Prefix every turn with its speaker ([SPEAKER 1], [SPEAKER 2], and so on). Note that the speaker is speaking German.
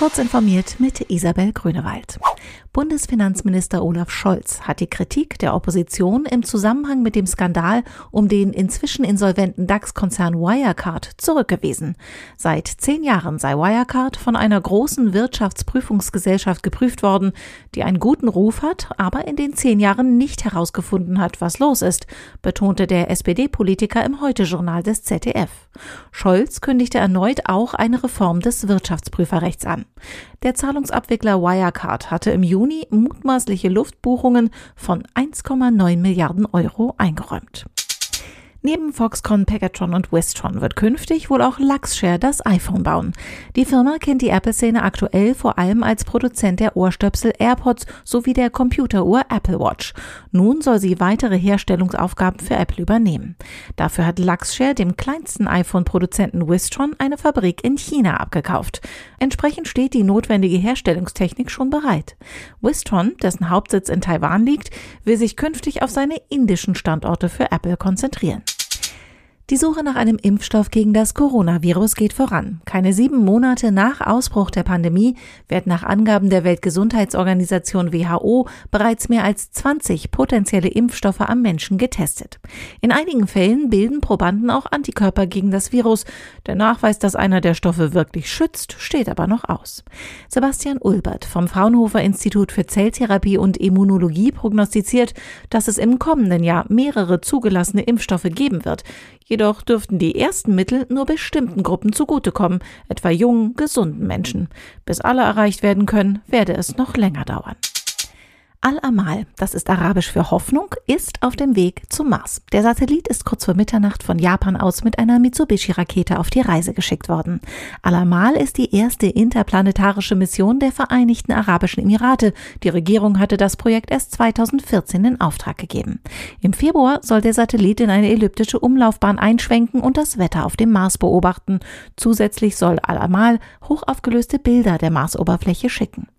[SPEAKER 1] Kurz informiert mit Isabel Grünewald. Bundesfinanzminister Olaf Scholz hat die Kritik der Opposition im Zusammenhang mit dem Skandal um den inzwischen insolventen DAX-Konzern Wirecard zurückgewiesen. Seit zehn Jahren sei Wirecard von einer großen Wirtschaftsprüfungsgesellschaft geprüft worden, die einen guten Ruf hat, aber in den zehn Jahren nicht herausgefunden hat, was los ist, betonte der SPD-Politiker im Heute-Journal des ZDF. Scholz kündigte erneut auch eine Reform des Wirtschaftsprüferrechts an. Der Zahlungsabwickler Wirecard hatte im Juni mutmaßliche Luftbuchungen von 1,9 Milliarden Euro eingeräumt. Neben Foxconn, Pegatron und Wistron wird künftig wohl auch Luxshare das iPhone bauen. Die Firma kennt die Apple-Szene aktuell vor allem als Produzent der Ohrstöpsel AirPods sowie der Computeruhr Apple Watch. Nun soll sie weitere Herstellungsaufgaben für Apple übernehmen. Dafür hat Luxshare dem kleinsten iPhone-Produzenten Wistron eine Fabrik in China abgekauft. Entsprechend steht die notwendige Herstellungstechnik schon bereit. Wistron, dessen Hauptsitz in Taiwan liegt, will sich künftig auf seine indischen Standorte für Apple konzentrieren. Die Suche nach einem Impfstoff gegen das Coronavirus geht voran. Keine sieben Monate nach Ausbruch der Pandemie werden nach Angaben der Weltgesundheitsorganisation WHO bereits mehr als 20 potenzielle Impfstoffe am Menschen getestet. In einigen Fällen bilden Probanden auch Antikörper gegen das Virus. Der Nachweis, dass einer der Stoffe wirklich schützt, steht aber noch aus. Sebastian Ulbert vom Fraunhofer Institut für Zelltherapie und Immunologie prognostiziert, dass es im kommenden Jahr mehrere zugelassene Impfstoffe geben wird. Jedoch dürften die ersten Mittel nur bestimmten Gruppen zugutekommen, etwa jungen, gesunden Menschen. Bis alle erreicht werden können, werde es noch länger dauern. Al-Amal, das ist arabisch für Hoffnung, ist auf dem Weg zum Mars. Der Satellit ist kurz vor Mitternacht von Japan aus mit einer Mitsubishi-Rakete auf die Reise geschickt worden. Al-Amal ist die erste interplanetarische Mission der Vereinigten Arabischen Emirate. Die Regierung hatte das Projekt erst 2014 in Auftrag gegeben. Im Februar soll der Satellit in eine elliptische Umlaufbahn einschwenken und das Wetter auf dem Mars beobachten. Zusätzlich soll Al-Amal hochaufgelöste Bilder der Marsoberfläche schicken.